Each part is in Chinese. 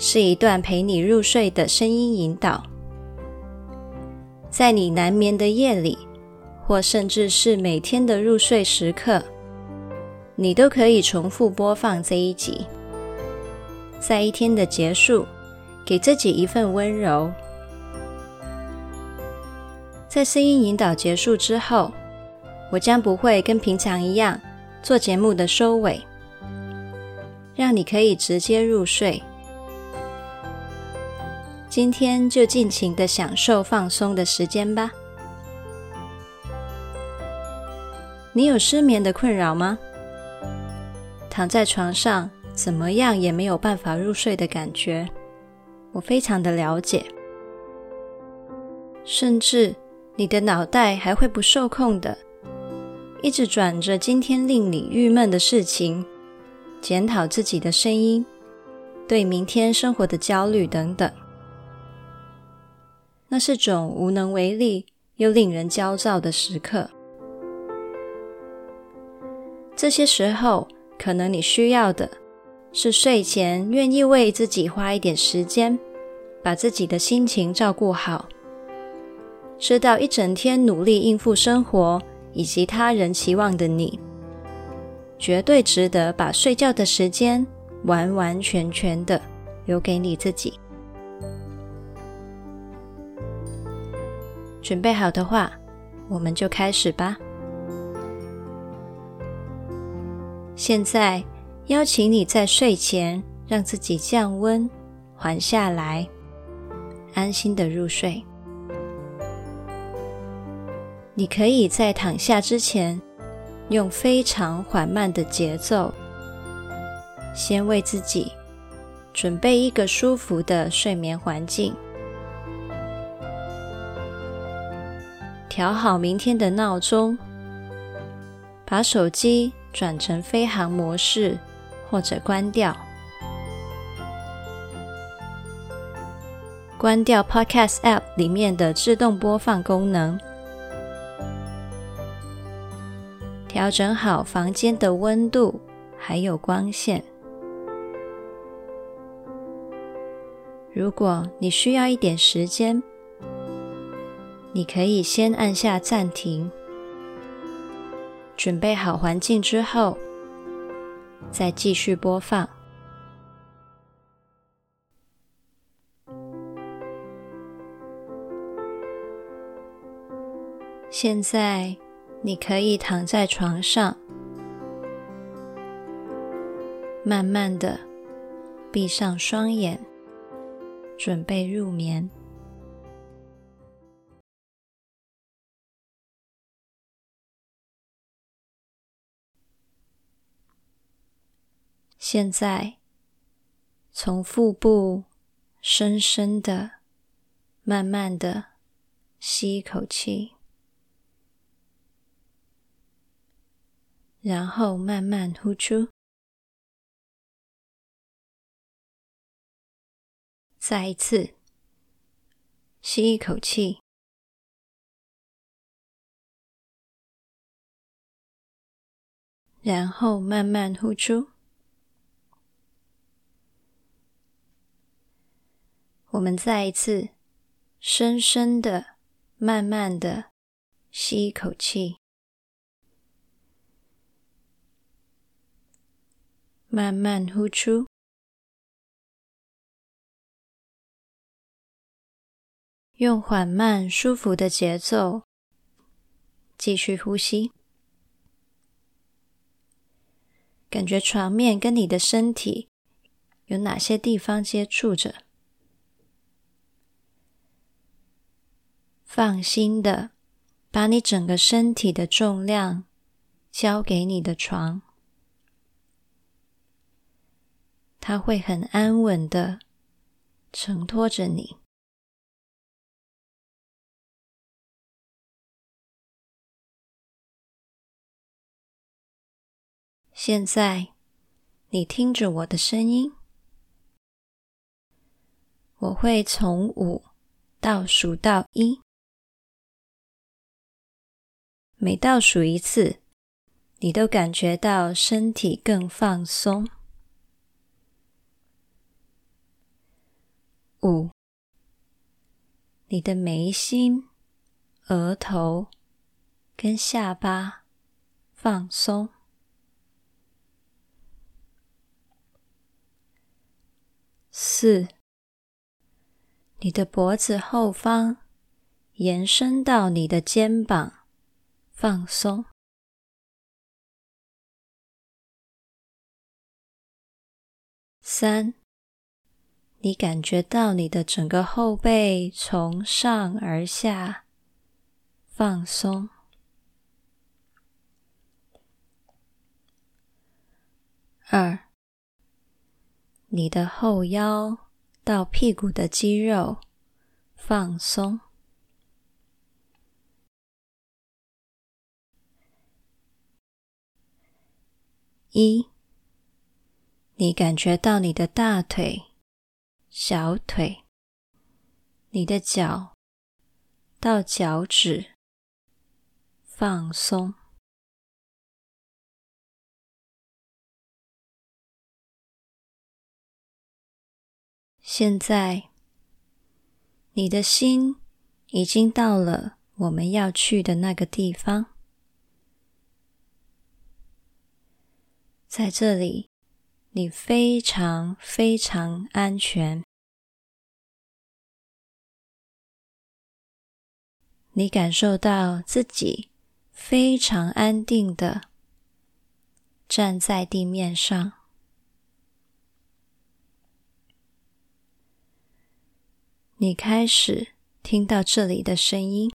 是一段陪你入睡的声音引导，在你难眠的夜里，或甚至是每天的入睡时刻，你都可以重复播放这一集。在一天的结束，给自己一份温柔。在声音引导结束之后，我将不会跟平常一样做节目的收尾，让你可以直接入睡。今天就尽情的享受放松的时间吧。你有失眠的困扰吗？躺在床上怎么样也没有办法入睡的感觉，我非常的了解。甚至你的脑袋还会不受控的。一直转着今天令你郁闷的事情，检讨自己的声音，对明天生活的焦虑等等，那是种无能为力又令人焦躁的时刻。这些时候，可能你需要的是睡前愿意为自己花一点时间，把自己的心情照顾好，知道一整天努力应付生活。以及他人期望的你，绝对值得把睡觉的时间完完全全的留给你自己。准备好的话，我们就开始吧。现在邀请你在睡前让自己降温，缓下来，安心的入睡。你可以在躺下之前，用非常缓慢的节奏，先为自己准备一个舒服的睡眠环境，调好明天的闹钟，把手机转成飞行模式或者关掉，关掉 Podcast App 里面的自动播放功能。调整好房间的温度，还有光线。如果你需要一点时间，你可以先按下暂停，准备好环境之后，再继续播放。现在。你可以躺在床上，慢慢的闭上双眼，准备入眠。现在，从腹部深深的、慢慢的吸一口气。然后慢慢呼出，再一次吸一口气，然后慢慢呼出。我们再一次深深的、慢慢的吸一口气。慢慢呼出，用缓慢、舒服的节奏继续呼吸。感觉床面跟你的身体有哪些地方接触着？放心的把你整个身体的重量交给你的床。它会很安稳的承托着你。现在，你听着我的声音，我会从五倒数到一，每倒数一次，你都感觉到身体更放松。五，你的眉心、额头跟下巴放松。四，你的脖子后方延伸到你的肩膀，放松。三，你感觉到你的整个后背从上而下放松。二。你的后腰到屁股的肌肉放松。一，你感觉到你的大腿、小腿、你的脚到脚趾放松。现在，你的心已经到了我们要去的那个地方。在这里，你非常非常安全。你感受到自己非常安定的站在地面上。你开始听到这里的声音。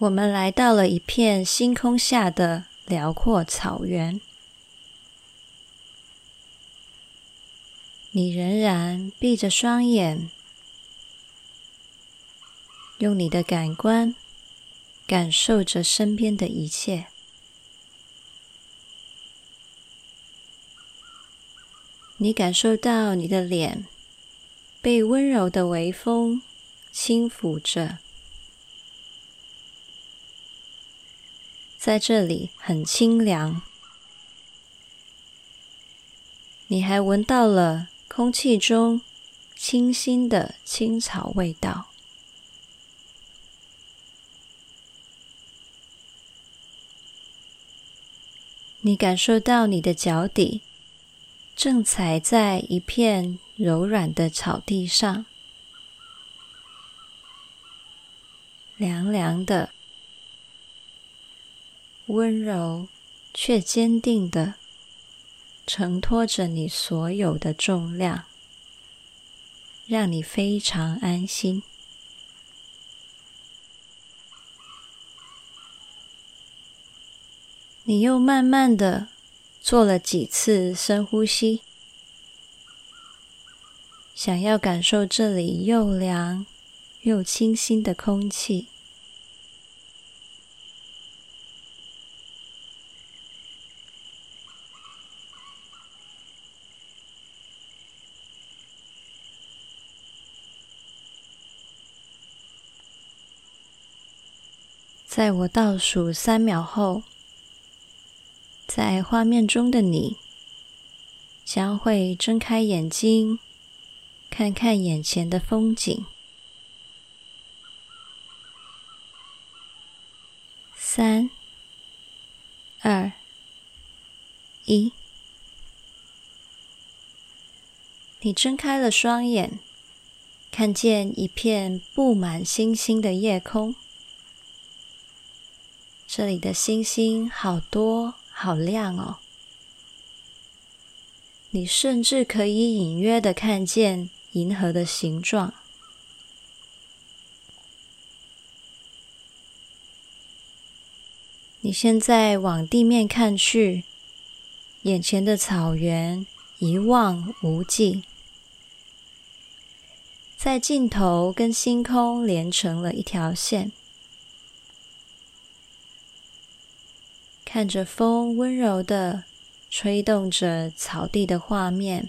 我们来到了一片星空下的辽阔草原。你仍然闭着双眼，用你的感官。感受着身边的一切，你感受到你的脸被温柔的微风轻抚着，在这里很清凉。你还闻到了空气中清新的青草味道。你感受到你的脚底正踩在一片柔软的草地上，凉凉的，温柔却坚定的承托着你所有的重量，让你非常安心。你又慢慢的做了几次深呼吸，想要感受这里又凉又清新的空气。在我倒数三秒后。在画面中的你将会睁开眼睛，看看眼前的风景。三、二、一，你睁开了双眼，看见一片布满星星的夜空。这里的星星好多。好亮哦！你甚至可以隐约的看见银河的形状。你现在往地面看去，眼前的草原一望无际，在尽头跟星空连成了一条线。看着风温柔的吹动着草地的画面，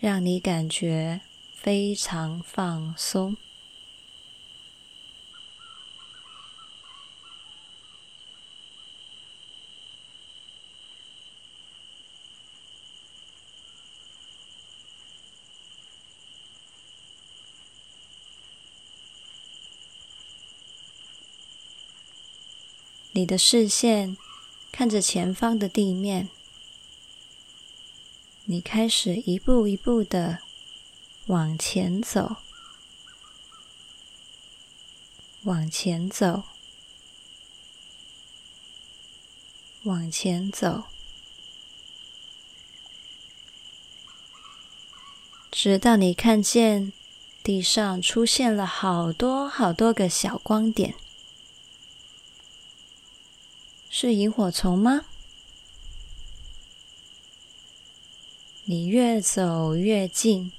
让你感觉非常放松。你的视线看着前方的地面，你开始一步一步的往前走，往前走，往前走，直到你看见地上出现了好多好多个小光点。是萤火虫吗？你越走越近，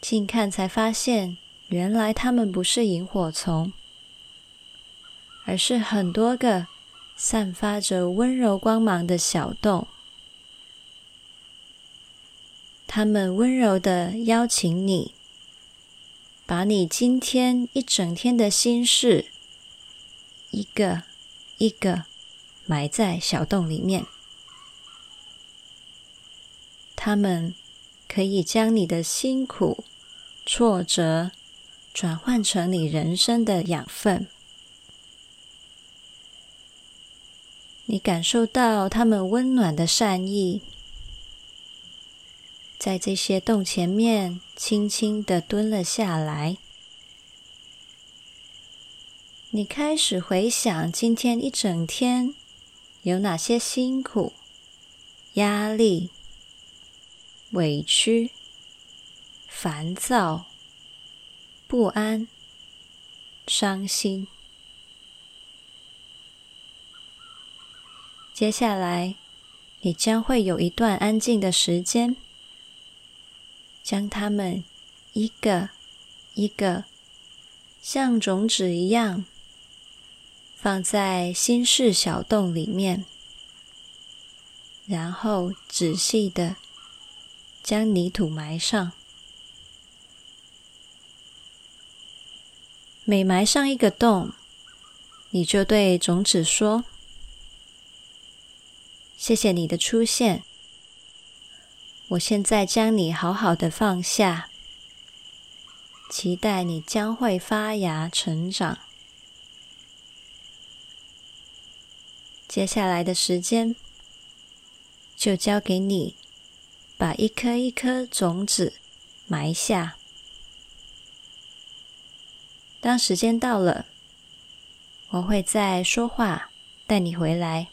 近看才发现，原来它们不是萤火虫，而是很多个散发着温柔光芒的小洞。它们温柔地邀请你，把你今天一整天的心事，一个。一个埋在小洞里面，他们可以将你的辛苦、挫折转换成你人生的养分。你感受到他们温暖的善意，在这些洞前面轻轻的蹲了下来。你开始回想今天一整天有哪些辛苦、压力、委屈、烦躁、不安、伤心。接下来，你将会有一段安静的时间，将它们一个一个像种子一样。放在心事小洞里面，然后仔细的将泥土埋上。每埋上一个洞，你就对种子说：“谢谢你的出现，我现在将你好好的放下，期待你将会发芽成长。”接下来的时间，就交给你，把一颗一颗种子埋下。当时间到了，我会再说话，带你回来。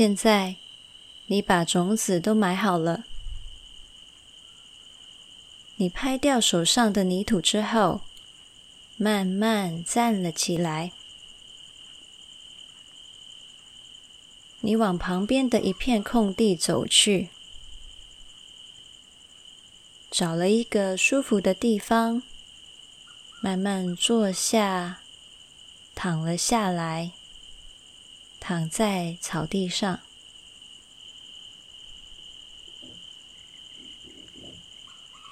现在，你把种子都埋好了。你拍掉手上的泥土之后，慢慢站了起来。你往旁边的一片空地走去，找了一个舒服的地方，慢慢坐下，躺了下来，躺在草地上。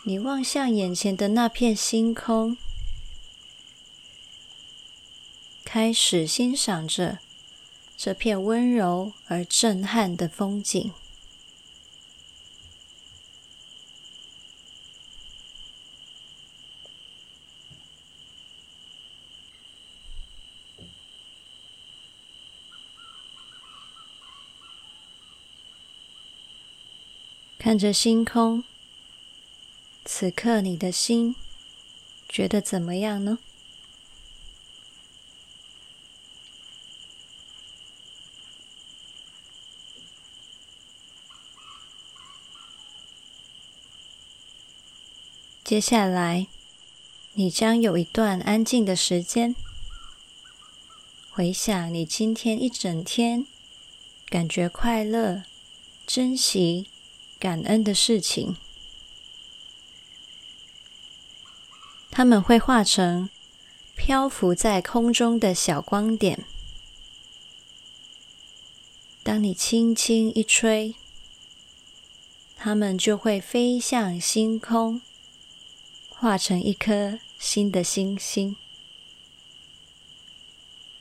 你望向眼前的那片星空，开始欣赏着。这片温柔而震撼的风景，看着星空，此刻你的心觉得怎么样呢？接下来，你将有一段安静的时间，回想你今天一整天感觉快乐、珍惜、感恩的事情，它们会化成漂浮在空中的小光点。当你轻轻一吹，它们就会飞向星空。化成一颗新的星星，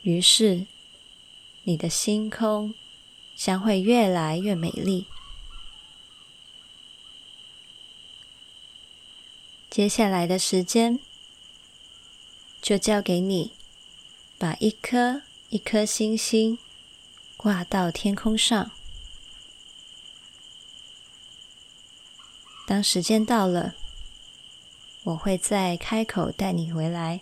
于是你的星空将会越来越美丽。接下来的时间，就交给你，把一颗一颗星星挂到天空上。当时间到了。我会再开口带你回来。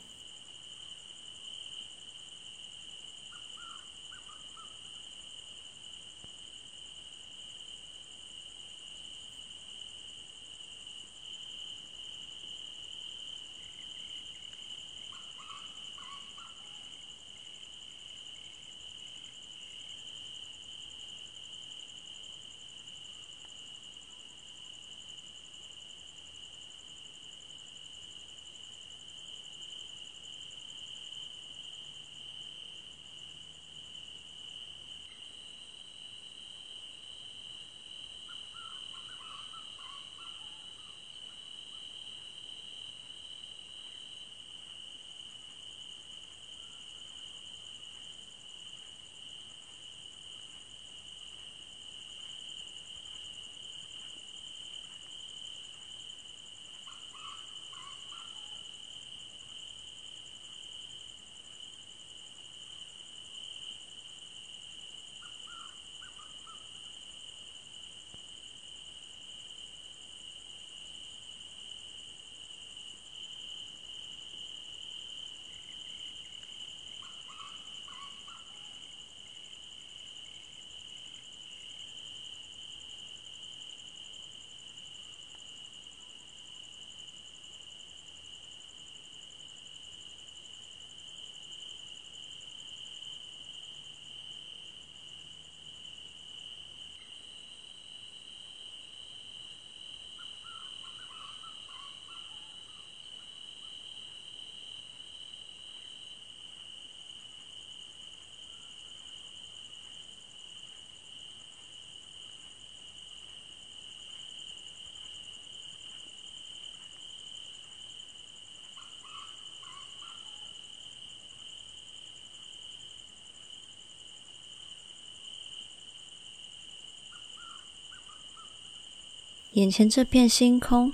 眼前这片星空，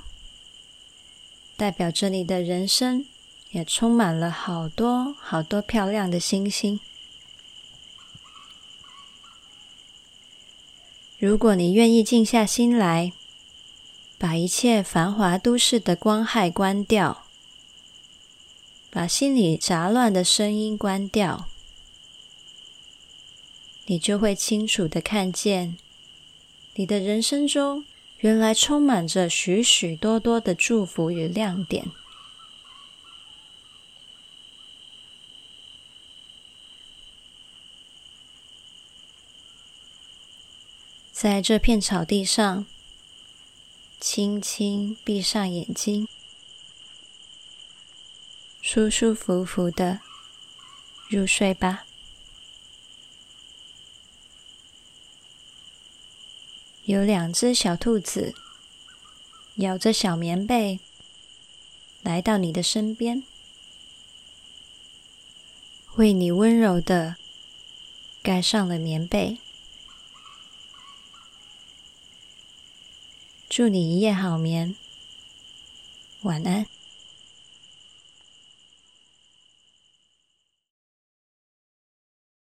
代表着你的人生也充满了好多好多漂亮的星星。如果你愿意静下心来，把一切繁华都市的光害关掉，把心里杂乱的声音关掉，你就会清楚的看见，你的人生中原来充满着许许多多的祝福与亮点。在这片草地上，轻轻闭上眼睛，舒舒服服的入睡吧。有两只小兔子咬着小棉被，来到你的身边，为你温柔的盖上了棉被。祝你一夜好眠，晚安。